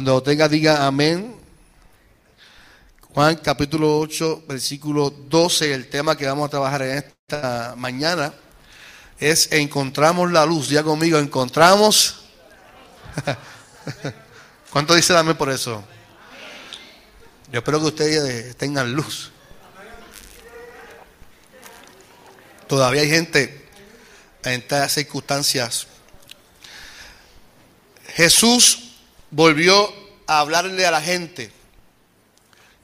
Cuando tenga, diga amén. Juan capítulo 8, versículo 12, el tema que vamos a trabajar en esta mañana es encontramos la luz. Diga conmigo, encontramos. ¿Cuánto dice amén por eso? Yo espero que ustedes tengan luz. Todavía hay gente en estas circunstancias. Jesús volvió a hablarle a la gente.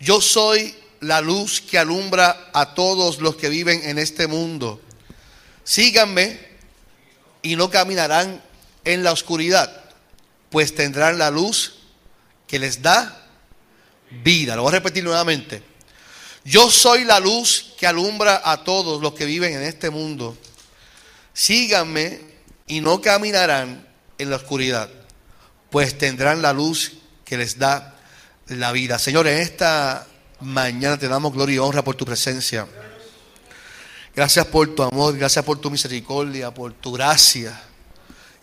Yo soy la luz que alumbra a todos los que viven en este mundo. Síganme y no caminarán en la oscuridad, pues tendrán la luz que les da vida. Lo voy a repetir nuevamente. Yo soy la luz que alumbra a todos los que viven en este mundo. Síganme y no caminarán en la oscuridad, pues tendrán la luz que les da la vida. Señor, en esta mañana te damos gloria y honra por tu presencia. Gracias por tu amor, gracias por tu misericordia, por tu gracia.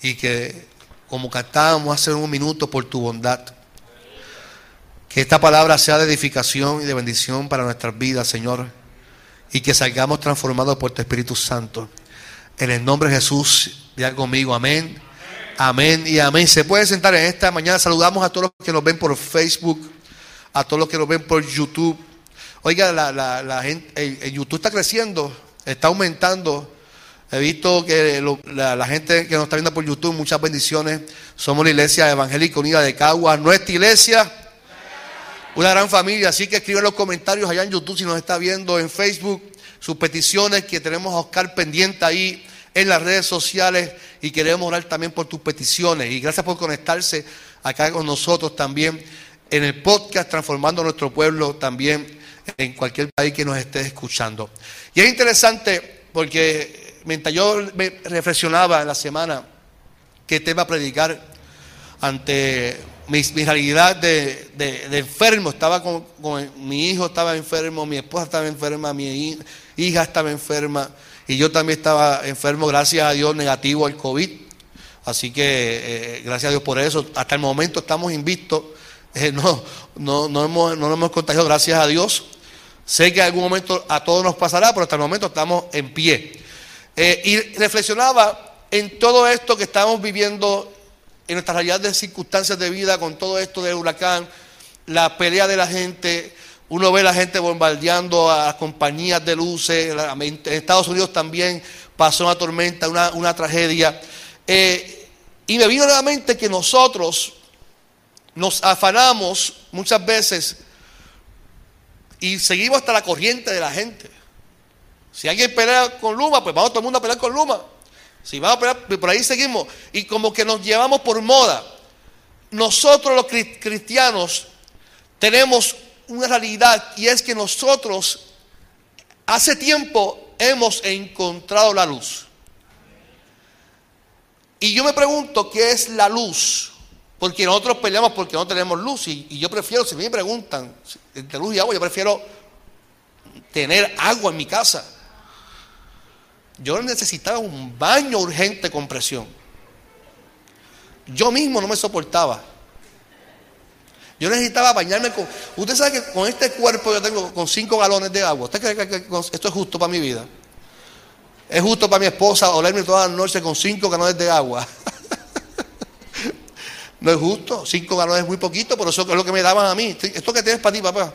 Y que, como cantábamos hace un minuto, por tu bondad. Que esta palabra sea de edificación y de bendición para nuestras vidas, Señor. Y que salgamos transformados por tu Espíritu Santo. En el nombre de Jesús, diga conmigo, amén. Amén y amén. Se puede sentar en esta mañana. Saludamos a todos los que nos ven por Facebook, a todos los que nos ven por YouTube. Oiga, la, gente, el, YouTube está creciendo, está aumentando. He visto que la, la, gente que nos está viendo por YouTube, muchas bendiciones. Somos la Iglesia Evangélica Unida de Caguas. Nuestra iglesia una gran familia, así que escribe en los comentarios allá en YouTube si nos está viendo en Facebook sus peticiones que tenemos a Oscar pendiente ahí en las redes sociales y queremos orar también por tus peticiones. Y gracias por conectarse acá con nosotros también en el podcast Transformando Nuestro Pueblo también en cualquier país que nos esté escuchando. Y es interesante porque mientras yo me reflexionaba en la semana que tema predicar ante mi, realidad de, enfermo, estaba con, mi hijo estaba enfermo, mi esposa estaba enferma, mi hija estaba enferma y yo también estaba enfermo, gracias a Dios, negativo al COVID. Así que eh, gracias a Dios por eso. Hasta el momento estamos invictos, eh, no, no, no, hemos, no nos hemos contagiado, gracias a Dios. Sé que en algún momento a todos nos pasará, pero hasta el momento estamos en pie. Eh, y reflexionaba en todo esto que estamos viviendo en nuestra realidad de circunstancias de vida, con todo esto del huracán, la pelea de la gente, uno ve a la gente bombardeando a las compañías de luces, en Estados Unidos también pasó una tormenta, una, tragedia. Eh, y me vino nuevamente que nosotros nos afanamos muchas veces y seguimos hasta la corriente de la gente. Si alguien pelea con Luma, pues vamos todo el mundo a pelear con Luma. Si vamos a pelear, por ahí seguimos. Y como que nos llevamos por moda. Nosotros los cristianos tenemos una realidad y es que nosotros hace tiempo hemos encontrado la luz. Y yo me pregunto qué es la luz. Porque nosotros peleamos porque no tenemos luz. Y, yo prefiero, si me preguntan entre luz y agua, yo prefiero tener agua en mi casa. Yo necesitaba un baño urgente con presión. Yo mismo no me soportaba. Yo necesitaba bañarme con... Usted sabe que con este cuerpo yo tengo con cinco galones de agua. ¿Usted cree que, esto es justo para mi vida? Es justo para mi esposa olerme toda la noche con cinco galones de agua. no es justo. Cinco galones es muy poquito, pero eso es lo que me daban a mí. Esto que tienes para ti, papá.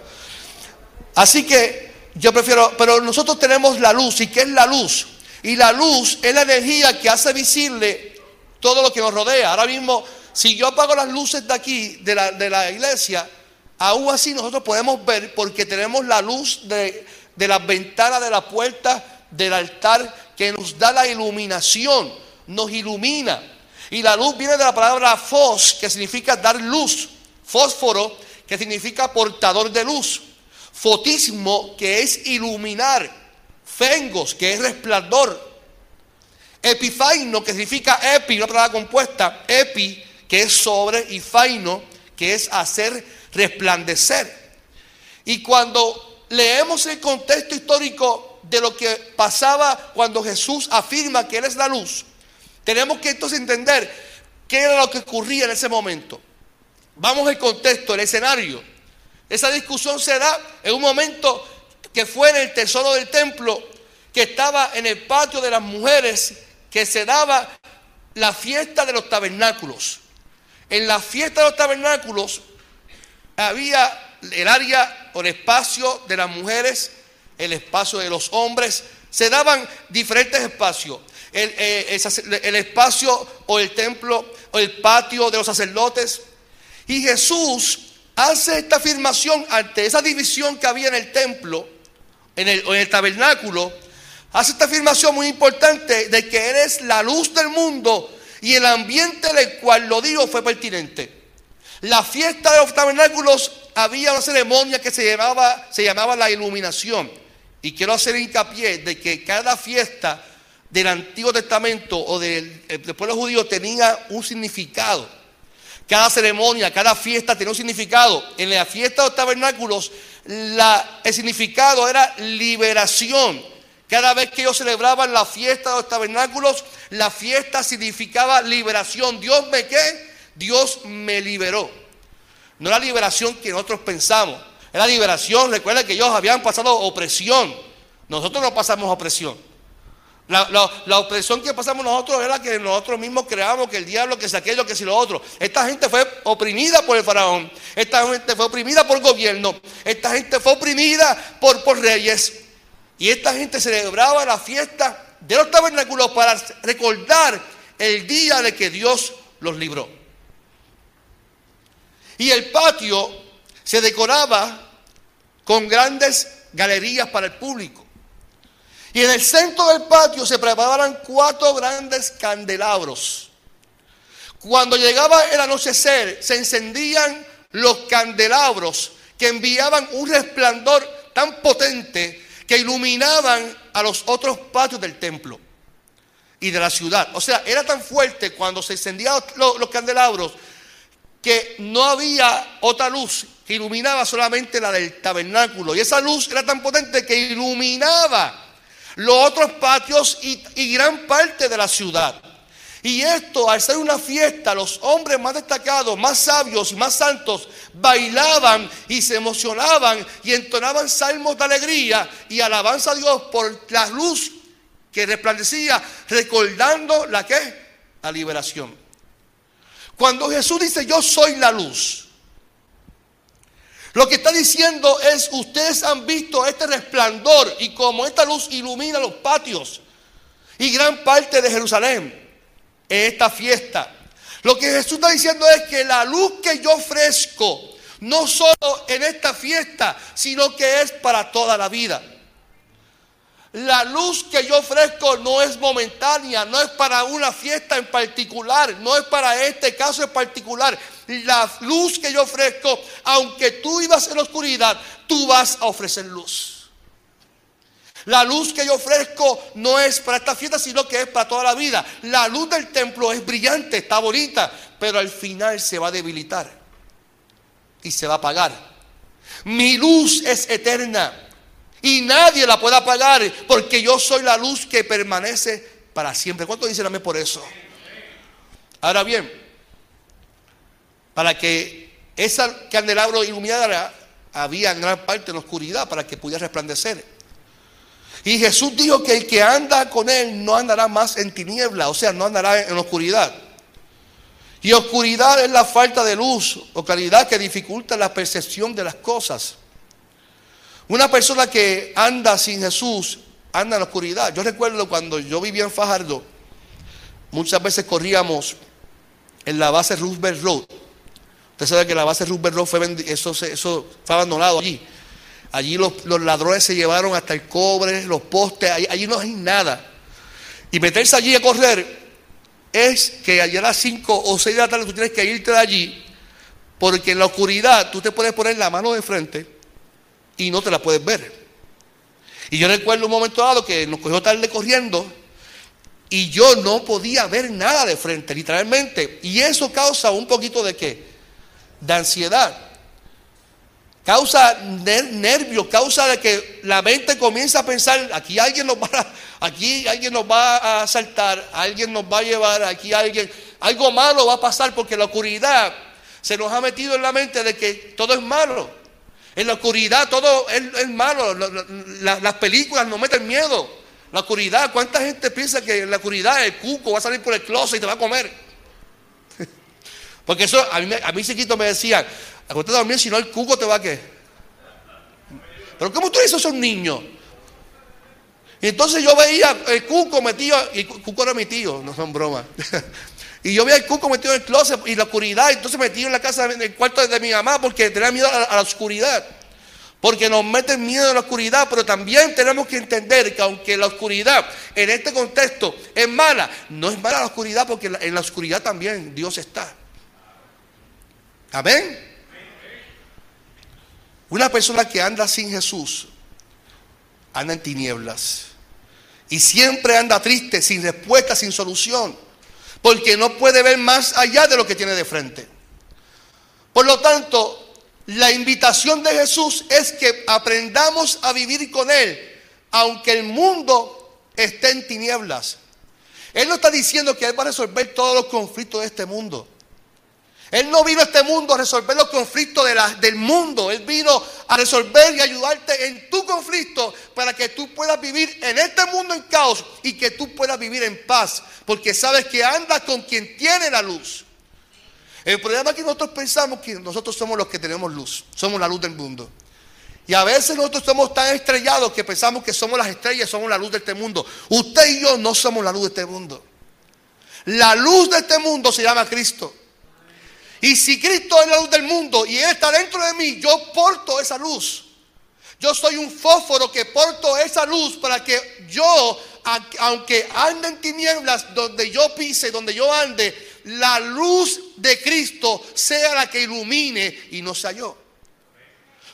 Así que yo prefiero... Pero nosotros tenemos la luz. ¿Y qué es la luz? Y la luz es la energía que hace visible todo lo que nos rodea. Ahora mismo, si yo apago las luces de aquí, de la, de la iglesia, aún así nosotros podemos ver porque tenemos la luz de, de las ventanas, de la puerta, del altar, que nos da la iluminación, nos ilumina. Y la luz viene de la palabra fos, que significa dar luz. Fósforo, que significa portador de luz. Fotismo, que es iluminar. Fengos, que es resplandor. Epifaino, que significa epi, una palabra compuesta. Epi, que es sobre, y faino, que es hacer resplandecer. Y cuando leemos el contexto histórico de lo que pasaba cuando Jesús afirma que Él es la luz, tenemos que entonces entender qué era lo que ocurría en ese momento. Vamos al contexto, el escenario. Esa discusión se da en un momento que fue en el tesoro del templo, que estaba en el patio de las mujeres, que se daba la fiesta de los tabernáculos. En la fiesta de los tabernáculos había el área o el espacio de las mujeres, el espacio de los hombres, se daban diferentes espacios. El, eh, el, espacio o el templo o el patio de los sacerdotes. Y Jesús hace esta afirmación ante esa división que había en el templo, en el, en el tabernáculo. Hace esta afirmación muy importante de que eres la luz del mundo y el ambiente en el cual lo digo fue pertinente. La fiesta de los tabernáculos había una ceremonia que se llamaba, se llamaba la iluminación. Y quiero hacer hincapié de que cada fiesta del Antiguo Testamento o del, pueblo judío tenía un significado. Cada ceremonia, cada fiesta tenía un significado. En la fiesta de los tabernáculos, el significado era liberación. Cada vez que ellos celebraban la fiesta de los tabernáculos, la fiesta significaba liberación. Dios me qué? Dios me liberó. No la liberación que nosotros pensamos. Era liberación. Recuerda que ellos habían pasado opresión. Nosotros no pasamos opresión. La, opresión que pasamos nosotros era que nosotros mismos creamos que el diablo, que si aquello, que si lo otro. Esta gente fue oprimida por el faraón. Esta gente fue oprimida por el gobierno. Esta gente fue oprimida por, por reyes. Y esta gente celebraba la fiesta de los tabernáculos para recordar el día de que Dios los libró. Y el patio se decoraba con grandes galerías para el público. Y en el centro del patio se preparaban cuatro grandes candelabros. Cuando llegaba el anochecer, se encendían los candelabros que enviaban un resplandor tan potente que iluminaban a los otros patios del templo y de la ciudad. O sea, era tan fuerte cuando se encendían los, candelabros que no había otra luz que iluminaba solamente la del tabernáculo. Y esa luz era tan potente que iluminaba los otros patios y, y gran parte de la ciudad. Y esto, al ser una fiesta, los hombres más destacados, más sabios y más santos bailaban y se emocionaban y entonaban salmos de alegría y alabanza a Dios por la luz que resplandecía, recordando la que? La liberación. Cuando Jesús dice, yo soy la luz, lo que está diciendo es, ustedes han visto este resplandor y como esta luz ilumina los patios y gran parte de Jerusalén en esta fiesta. Lo que Jesús está diciendo es que la luz que yo ofrezco, no solo en esta fiesta, sino que es para toda la vida. La luz que yo ofrezco no es momentánea, no es para una fiesta en particular, no es para este caso en particular. La luz que yo ofrezco, aunque tú ibas en la oscuridad, tú vas a ofrecer luz. La luz que yo ofrezco no es para esta fiesta, sino que es para toda la vida. La luz del templo es brillante, está bonita, pero al final se va a debilitar y se va a apagar. Mi luz es eterna y nadie la puede apagar porque yo soy la luz que permanece para siempre. ¿Cuánto dicen amén por eso? Ahora bien, para que esa candelabro iluminara, había en gran parte en la oscuridad para que pudiera resplandecer. Y Jesús dijo que el que anda con él no andará más en tiniebla, o sea, no andará en oscuridad. Y oscuridad es la falta de luz o claridad que dificulta la percepción de las cosas. Una persona que anda sin Jesús anda en oscuridad. Yo recuerdo cuando yo vivía en Fajardo, muchas veces corríamos en la base Roosevelt Road. Usted sabe que la base Roosevelt Road fue, eso, eso fue abandonado allí. Allí los, ladrones se llevaron hasta el cobre, los postes, allí, no hay nada. Y meterse allí a correr es que allá a las 5 o 6 de la tarde tú tienes que irte de allí, porque en la oscuridad tú te puedes poner la mano de frente y no te la puedes ver. Y yo recuerdo un momento dado que nos cogió tarde corriendo y yo no podía ver nada de frente, literalmente. Y eso causa un poquito de qué? De ansiedad. Causa nervios, causa de que la mente comienza a pensar, aquí alguien nos va a, aquí alguien nos va a asaltar, alguien nos va a llevar, aquí alguien, algo malo va a pasar porque la oscuridad se nos ha metido en la mente de que todo es malo. En la oscuridad todo es, malo. las películas nos meten miedo. La oscuridad, ¿cuánta gente piensa que en la oscuridad el cuco va a salir por el closet y te va a comer? Porque eso, a mí, a mí chiquito me decían, Acuérdate de dormir, si no el cuco te va a qué. Pero ¿cómo tú dices a un niño? Entonces yo veía el cuco metido, y el cuco era mi tío, no son bromas. y yo veía el cuco metido en el closet y la oscuridad, entonces metido en la casa, en el cuarto de mi mamá, porque tenía miedo a la, oscuridad. Porque nos meten miedo a la oscuridad, pero también tenemos que entender que aunque la oscuridad en este contexto es mala, no es mala la oscuridad porque en la oscuridad también Dios está. Amén. Una persona que anda sin Jesús anda en tinieblas. Y siempre anda triste, sin respuesta, sin solución. Porque no puede ver más allá de lo que tiene de frente. Por lo tanto, la invitación de Jesús es que aprendamos a vivir con Él, aunque el mundo esté en tinieblas. Él no está diciendo que Él va a resolver todos los conflictos de este mundo. Él no vino a este mundo a resolver los conflictos del mundo. Él vino a resolver y ayudarte en tu conflicto para que tú puedas vivir en este mundo en caos y que tú puedas vivir en paz. Porque sabes que andas con quien tiene la luz. El problema es que nosotros pensamos que nosotros somos los que tenemos luz. Somos la luz del mundo. Y a veces nosotros somos tan estrellados que pensamos que somos las estrellas, somos la luz de este mundo. Usted y yo no somos la luz de este mundo. La luz de este mundo se llama Cristo. Y si Cristo es la luz del mundo y Él está dentro de mí, yo porto esa luz. Yo soy un fósforo que porto esa luz para que yo, aunque ande en tinieblas, donde yo pise, donde yo ande, la luz de Cristo sea la que ilumine y no sea yo.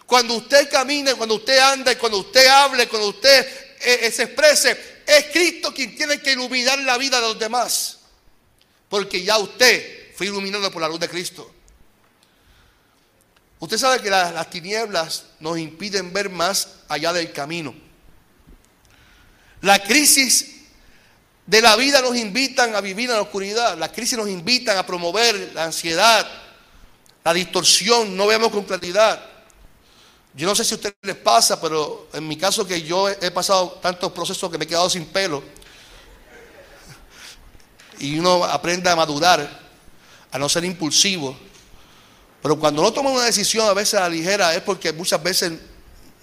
Cuando usted camine, cuando usted ande, cuando usted hable, cuando usted eh, eh, se exprese, es Cristo quien tiene que iluminar la vida de los demás. Porque ya usted fue iluminado por la luz de Cristo. Usted sabe que las, tinieblas nos impiden ver más allá del camino. La crisis de la vida nos invitan a vivir en la oscuridad. La crisis nos invitan a promover la ansiedad, la distorsión, no vemos con claridad. Yo no sé si a ustedes les pasa, pero en mi caso que yo he pasado tantos procesos que me he quedado sin pelo y uno aprende a madurar a no ser impulsivo. Pero cuando no tomamos una decisión a veces a la ligera es porque muchas veces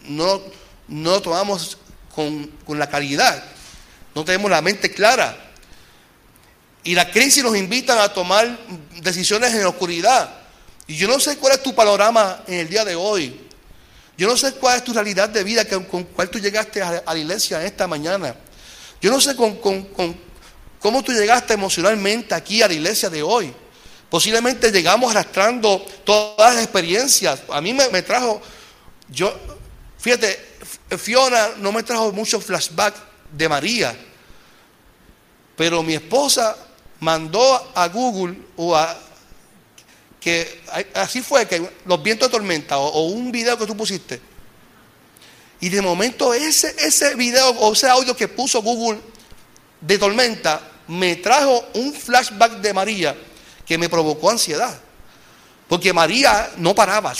no, no lo tomamos con, con la calidad, no tenemos la mente clara. Y la crisis nos invita a tomar decisiones en la oscuridad. Y yo no sé cuál es tu panorama en el día de hoy. Yo no sé cuál es tu realidad de vida con cuál tú llegaste a, la iglesia esta mañana. Yo no sé con, con, cómo tú llegaste emocionalmente aquí a la iglesia de hoy. Posiblemente llegamos arrastrando todas las experiencias. A mí me, trajo, yo, fíjate, Fiona no me trajo mucho flashback de María, pero mi esposa mandó a Google o a que así fue que los vientos de tormenta o, un video que tú pusiste y de momento ese ese video o ese audio que puso Google de tormenta me trajo un flashback de María que me provocó ansiedad. Porque María no paraba.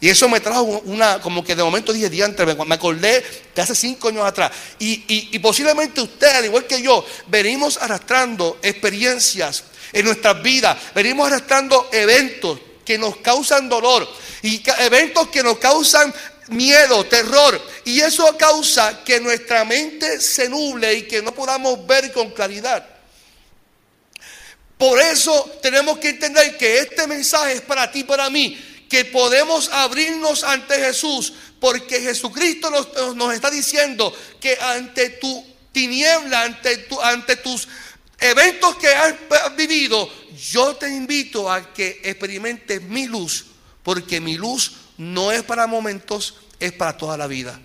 Y eso me trajo una, como que de momento dije, diante, me acordé de hace cinco años atrás. Y, posiblemente usted, al igual que yo, venimos arrastrando experiencias en nuestras vidas, venimos arrastrando eventos que nos causan dolor y eventos que nos causan miedo, terror. Y eso causa que nuestra mente se nuble y que no podamos ver con claridad. Por eso tenemos que entender que este mensaje es para ti, para mí, que podemos abrirnos ante Jesús, porque Jesucristo nos, está diciendo que ante tu tiniebla, ante, tu, ante tus eventos que has vivido, yo te invito a que experimentes mi luz, porque mi luz no es para momentos, es para toda la vida.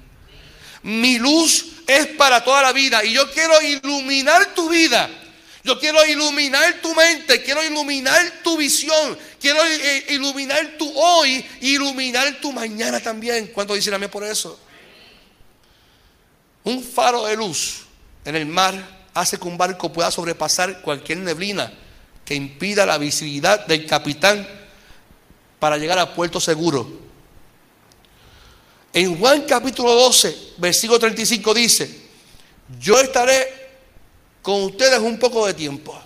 Mi luz es para toda la vida y yo quiero iluminar tu vida yo quiero iluminar tu mente, quiero iluminar tu visión, Quiero eh, iluminar tu hoy, iluminar tu mañana también. ¿Cuánto dicen a mí por eso? Un faro de luz en el mar hace que un barco pueda sobrepasar cualquier neblina que impida la visibilidad del capitán para llegar a puerto seguro. En Juan capítulo 12, versículo 35 dice, yo estaré con ustedes un poco de tiempo.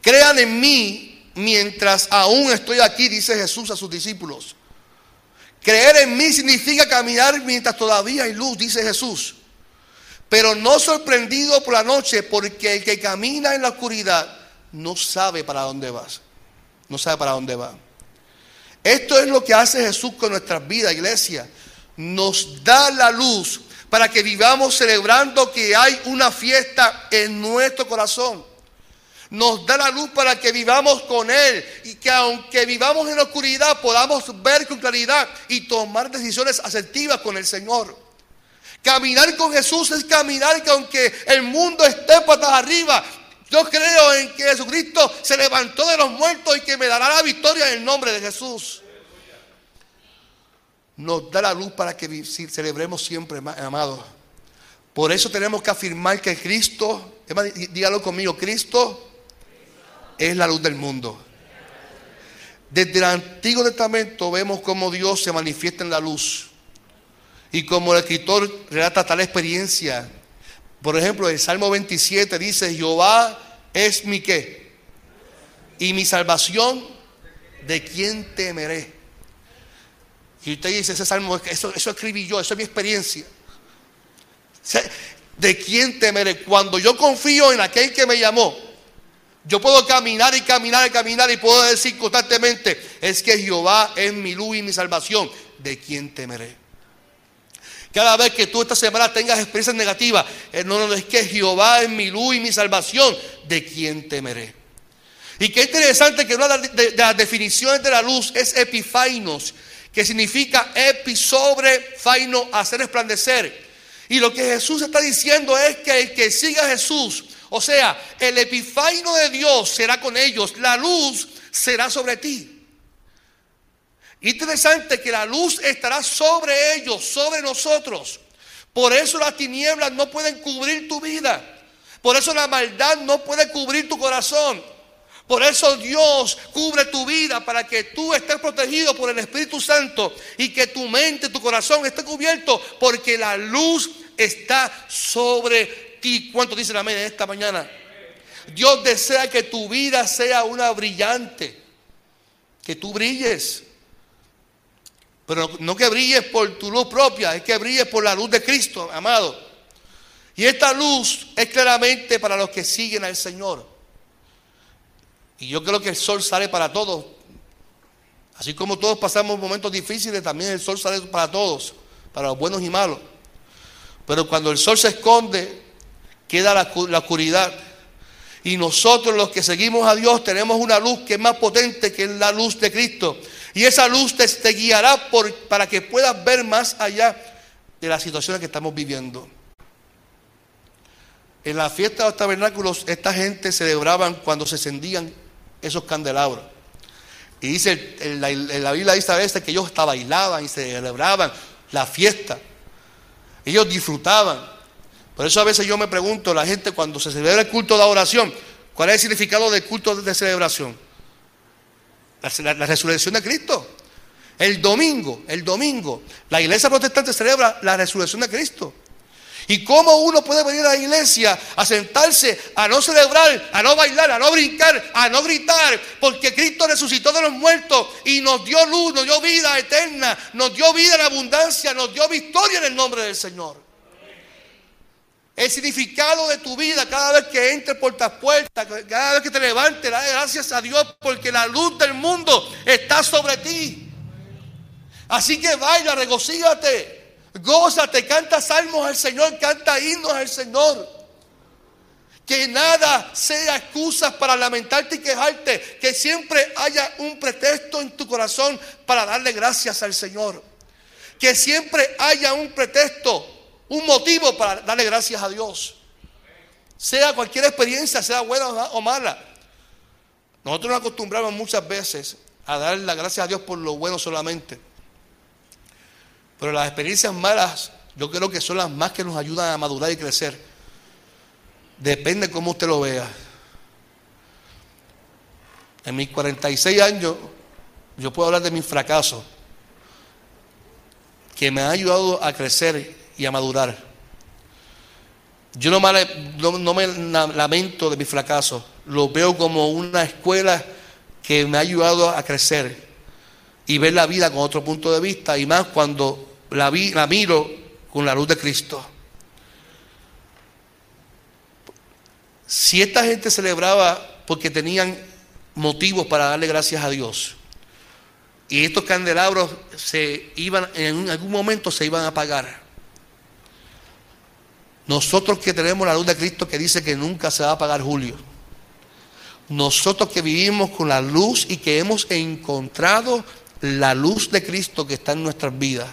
Crean en mí mientras aún estoy aquí, dice Jesús a sus discípulos. Creer en mí significa caminar mientras todavía hay luz, dice Jesús. Pero no sorprendido por la noche, porque el que camina en la oscuridad no sabe para dónde vas. No sabe para dónde va. Esto es lo que hace Jesús con nuestras vidas, iglesia. Nos da la luz para que vivamos celebrando que hay una fiesta en nuestro corazón. Nos da la luz para que vivamos con Él y que aunque vivamos en la oscuridad podamos ver con claridad y tomar decisiones asertivas con el Señor. Caminar con Jesús es caminar que aunque el mundo esté patas arriba, yo creo en que Jesucristo se levantó de los muertos y que me dará la victoria en el nombre de Jesús. Nos da la luz para que celebremos siempre, amados. Por eso tenemos que afirmar que Cristo, dígalo conmigo, Cristo es la luz del mundo. Desde el Antiguo Testamento vemos cómo Dios se manifiesta en la luz. Y como el escritor relata tal experiencia por ejemplo, el Salmo 27 dice, Jehová es mi qué. Y mi salvación, ¿de quién temeré? Y usted dice, ese salmo, eso, eso escribí yo, eso es mi experiencia. ¿De quién temeré? Cuando yo confío en aquel que me llamó, yo puedo caminar y caminar y caminar y puedo decir constantemente, es que Jehová es mi luz y mi salvación. ¿De quién temeré? Cada vez que tú esta semana tengas experiencias negativas, eh, no, no, es que Jehová es mi luz y mi salvación, ¿de quién temeré? Y qué interesante que una de, las definiciones de la luz es epifainos, que significa epi sobre, faino, hacer resplandecer. Y lo que Jesús está diciendo es que el que siga a Jesús, o sea, el epifaino de Dios será con ellos, la luz será sobre ti. Interesante que la luz estará sobre ellos, sobre nosotros. Por eso las tinieblas no pueden cubrir tu vida. Por eso la maldad no puede cubrir tu corazón. Por eso Dios cubre tu vida para que tú estés protegido por el Espíritu Santo y que tu mente, tu corazón esté cubierto porque la luz está sobre ti. ¿Cuánto dice amén esta mañana? Dios desea que tu vida sea una brillante, que tú brilles. Pero no que brilles por tu luz propia, es que brilles por la luz de Cristo, amado. Y esta luz es claramente para los que siguen al Señor. Y yo creo que el sol sale para todos. Así como todos pasamos momentos difíciles, también el sol sale para todos, para los buenos y malos. Pero cuando el sol se esconde, queda la, oscuridad. Y nosotros los que seguimos a Dios tenemos una luz que es más potente que la luz de Cristo. Y esa luz te, guiará para que puedas ver más allá de las situaciones que estamos viviendo. En la fiesta de los tabernáculos, esta gente celebraban cuando se encendían esos candelabros. Y dice, en la, la Biblia dice a veces que ellos hasta bailaban y celebraban la fiesta. Ellos disfrutaban. Por eso a veces yo me pregunto, la gente cuando se celebra el culto de oración, ¿cuál es el significado del culto de celebración? La, resurrección de Cristo. El domingo, el domingo, la iglesia protestante celebra la resurrección de Cristo. ¿Y cómo uno puede venir a la iglesia a sentarse, a no celebrar, a no bailar, a no brincar, a no gritar? Porque Cristo resucitó de los muertos y nos dio luz, nos dio vida eterna, nos dio vida en abundancia, nos dio victoria en el nombre del Señor. El significado de tu vida cada vez que entres por estas puertas, cada vez que te levantes, dale gracias a Dios porque la luz del mundo está sobre ti. Así que baila, regocígate, gózate, canta salmos al Señor, canta himnos al Señor. Que nada sea excusas para lamentarte y quejarte. Que siempre haya un pretexto en tu corazón para darle gracias al Señor. Que siempre haya un pretexto un motivo para darle gracias a Dios. Sea cualquier experiencia, sea buena o mala. Nosotros nos acostumbramos muchas veces a dar las gracias a Dios por lo bueno solamente. Pero las experiencias malas yo creo que son las más que nos ayudan a madurar y crecer. Depende de cómo usted lo vea. En mis 46 años yo puedo hablar de mis fracasos que me han ayudado a crecer y a madurar. Yo no me, no me lamento de mis fracasos, lo veo como una escuela que me ha ayudado a crecer y ver la vida con otro punto de vista y más cuando la, miro con la luz de Cristo. Si esta gente celebraba porque tenían motivos para darle gracias a Dios y estos candelabros se iban en algún momento se iban a apagar. Nosotros que tenemos la luz de Cristo que dice que nunca se va a apagar Julio nosotros que vivimos con la luz y que hemos encontrado la luz de Cristo que está en nuestras vidas,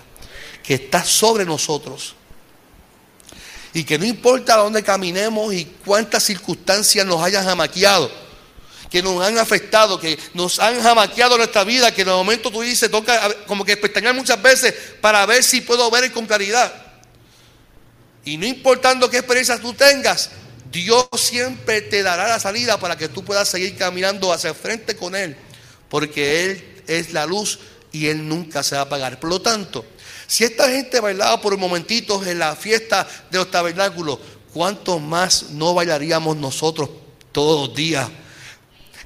que está sobre nosotros. Y que no importa dónde caminemos y cuántas circunstancias nos hayan jamaqueado, que nos han afectado, que nos han jamaqueado nuestra vida, que en el momento tú dices, toca como que pestañear muchas veces para ver si puedo ver con claridad. Y no importando qué experiencias tú tengas, Dios siempre te dará la salida para que tú puedas seguir caminando hacia frente con Él, porque Él es la luz y Él nunca se va a apagar. Por lo tanto, si esta gente bailaba por momentitos en la fiesta de los tabernáculos, ¿cuánto más no bailaríamos nosotros todos los días?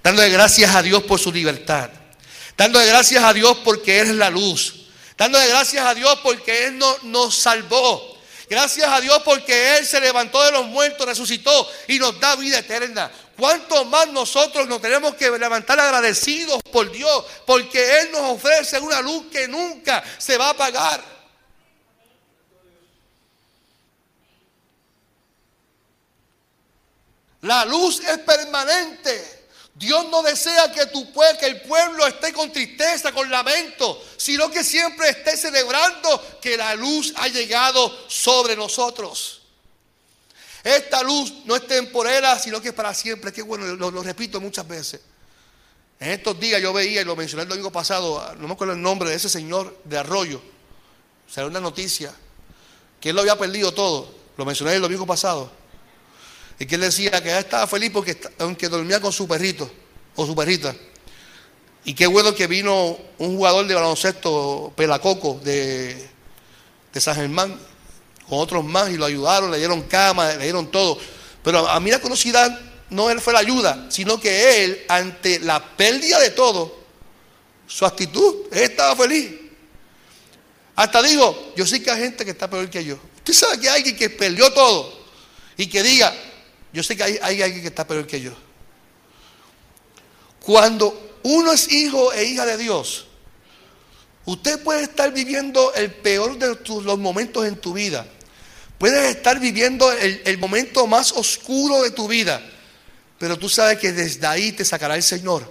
Dándole gracias a Dios por su libertad, dándole gracias a Dios porque Él es la luz, dándole gracias a Dios porque Él nos salvó. Gracias a Dios porque Él se levantó de los muertos, resucitó y nos da vida eterna. ¿Cuánto más nosotros nos tenemos que levantar agradecidos por Dios? Porque Él nos ofrece una luz que nunca se va a apagar. La luz es permanente. Dios no desea que, tu, que el pueblo esté con tristeza, con lamento, sino que siempre esté celebrando que la luz ha llegado sobre nosotros. Esta luz no es temporera, sino que es para siempre. Que bueno, lo, repito muchas veces. En estos días yo veía, y lo mencioné el domingo pasado, no me acuerdo el nombre de ese señor de Arroyo. Salió una noticia que él lo había perdido todo. Lo mencioné el domingo pasado y que él decía que él estaba feliz porque aunque dormía con su perrito o su perrita. Y qué bueno que vino un jugador de baloncesto, Pelacoco, de, de San Germán, con otros más, y lo ayudaron, le dieron cama, le dieron todo. Pero a mí la curiosidad no él fue la ayuda, sino que él, ante la pérdida de todo, su actitud, él estaba feliz. Hasta digo, yo sé que hay gente que está peor que yo. Usted sabe que hay alguien que perdió todo y que diga, yo sé que hay, alguien que está peor que yo. Cuando uno es hijo e hija de Dios, usted puede estar viviendo el peor de los momentos en tu vida. Puedes estar viviendo el, el momento más oscuro de tu vida. Pero tú sabes que desde ahí te sacará el Señor.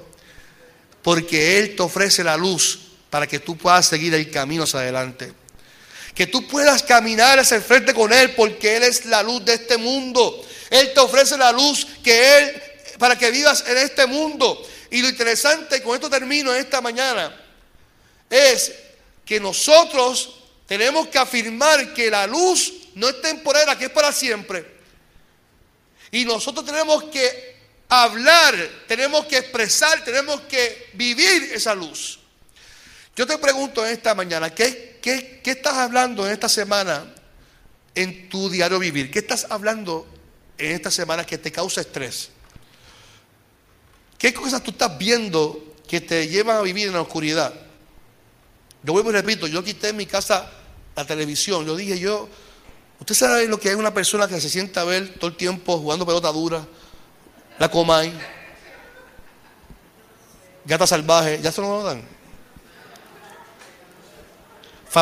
Porque Él te ofrece la luz para que tú puedas seguir el camino hacia adelante. Que tú puedas caminar hacia el frente con Él porque Él es la luz de este mundo. Él te ofrece la luz que Él, para que vivas en este mundo. Y lo interesante, con esto termino esta mañana, es que nosotros tenemos que afirmar que la luz no es temporera, que es para siempre. Y nosotros tenemos que hablar, tenemos que expresar, tenemos que vivir esa luz. Yo te pregunto en esta mañana, ¿qué, qué, qué estás hablando en esta semana en tu diario vivir? ¿Qué estás hablando en esta semana que te causa estrés? ¿Qué cosas tú estás viendo que te llevan a vivir en la oscuridad? Yo vuelvo y repito, yo quité en mi casa la televisión. Yo dije, yo, usted sabe lo que es una persona que se sienta a ver todo el tiempo jugando pelota dura, la Comay, Gata Salvaje, ya se lo dan.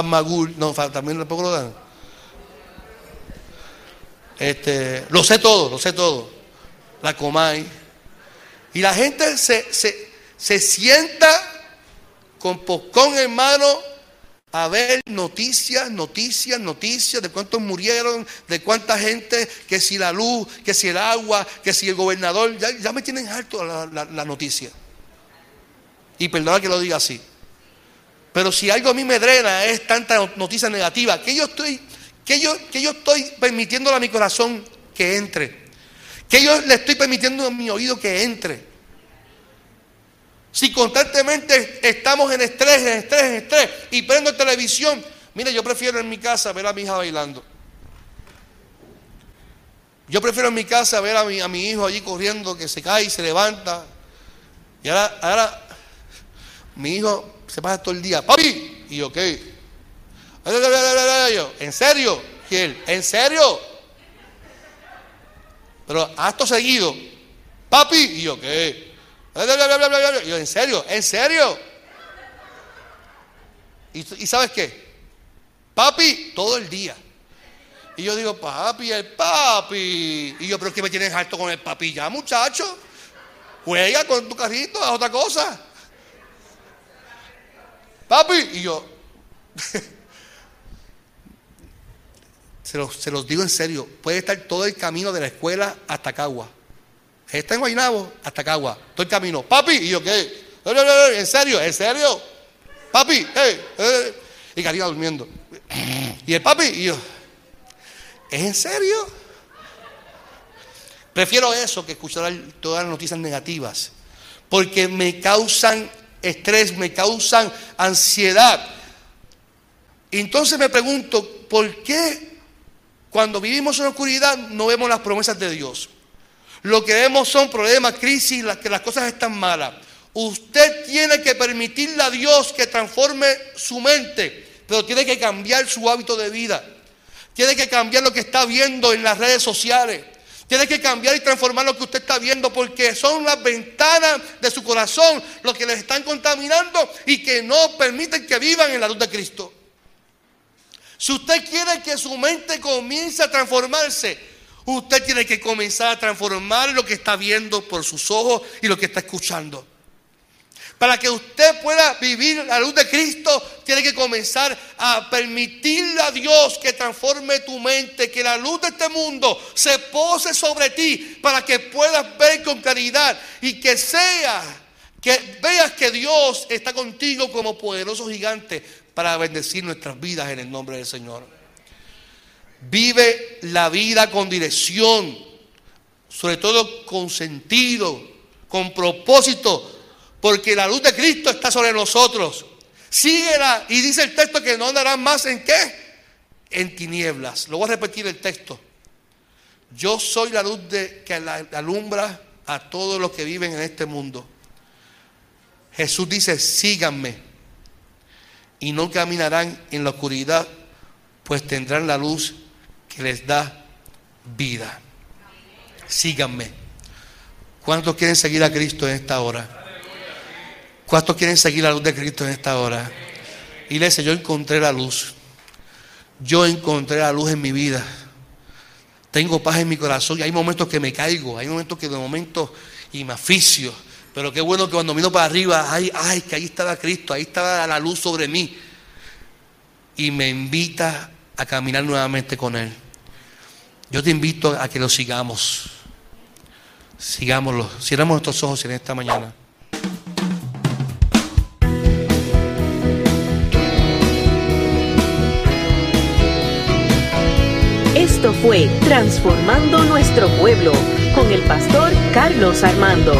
Magul, no, también tampoco lo dan. Este, lo sé todo, lo sé todo. La Comay. Y la gente se, se, sienta con pocón en mano a ver noticias, noticias, noticias de cuántos murieron, de cuánta gente, que si la luz, que si el agua, que si el gobernador, ya, me tienen harto la, la, la noticia. Y perdona que lo diga así. Pero si algo a mí me drena es tanta noticia negativa, que yo estoy, que yo, yo estoy permitiéndole a mi corazón que entre. Que yo le estoy permitiendo a mi oído que entre. Si constantemente estamos en estrés, en estrés, en estrés, y prendo televisión, mire, yo prefiero en mi casa ver a mi hija bailando. Yo prefiero en mi casa ver a mi, a mi hijo allí corriendo, que se cae y se levanta. Y ahora, ahora mi hijo se pasa todo el día, papi, y ¿En serio? ¿Quién? ¿En serio? Pero acto seguido, papi, y yo, ¿qué? Y yo, ¿en serio? ¿En serio? ¿Y, ¿Y sabes qué? Papi, todo el día. Y yo digo, papi, el papi. Y yo, pero que me tienes harto con el papi ya, muchacho. Juega con tu carrito, a otra cosa. Papi. Y yo, se, los, se los digo en serio, puede estar todo el camino de la escuela hasta Cagua. Está en Guaynabo hasta Cagua, todo el camino. Papi. Y yo, ¿qué? ¿En serio? ¿En serio? Papi, hey, hey. Y Karina durmiendo. Y el papi, y yo. ¿Es en serio? Prefiero eso que escuchar todas las noticias negativas, porque me causan estrés, me causan ansiedad. Entonces me pregunto, ¿por qué cuando vivimos en oscuridad no vemos las promesas de Dios? Lo que vemos son problemas, crisis, las, que las cosas están malas. Usted tiene que permitirle a Dios que transforme su mente, pero tiene que cambiar su hábito de vida. Tiene que cambiar lo que está viendo en las redes sociales. Tiene que cambiar y transformar lo que usted está viendo porque son las ventanas de su corazón los que les están contaminando y que no permiten que vivan en la luz de Cristo. Si usted quiere que su mente comience a transformarse, usted tiene que comenzar a transformar lo que está viendo por sus ojos y lo que está escuchando. Para que usted pueda vivir la luz de Cristo, tiene que comenzar a permitirle a Dios que transforme tu mente, que la luz de este mundo se pose sobre ti para que puedas ver con claridad y que sea, que veas que Dios está contigo como poderoso gigante para bendecir nuestras vidas en el nombre del Señor. Vive la vida con dirección, sobre todo con sentido, con propósito porque la luz de Cristo está sobre nosotros. Síguela y dice el texto que no andarán más en qué? En tinieblas. Lo voy a repetir el texto. Yo soy la luz de, que alumbra a todos los que viven en este mundo. Jesús dice, síganme y no caminarán en la oscuridad, pues tendrán la luz que les da vida. Síganme. ¿Cuántos quieren seguir a Cristo en esta hora? ¿Cuántos quieren seguir la luz de Cristo en esta hora? Iglesia, yo encontré la luz. Yo encontré la luz en mi vida. Tengo paz en mi corazón y hay momentos que me caigo, hay momentos que de momento y me aficio. Pero qué bueno que cuando miro para arriba, ay, ay, que ahí estaba Cristo, ahí estaba la luz sobre mí. Y me invita a caminar nuevamente con Él. Yo te invito a que lo sigamos. Sigámoslo. Cierramos nuestros ojos en esta mañana. Esto fue Transformando Nuestro Pueblo con el pastor Carlos Armando.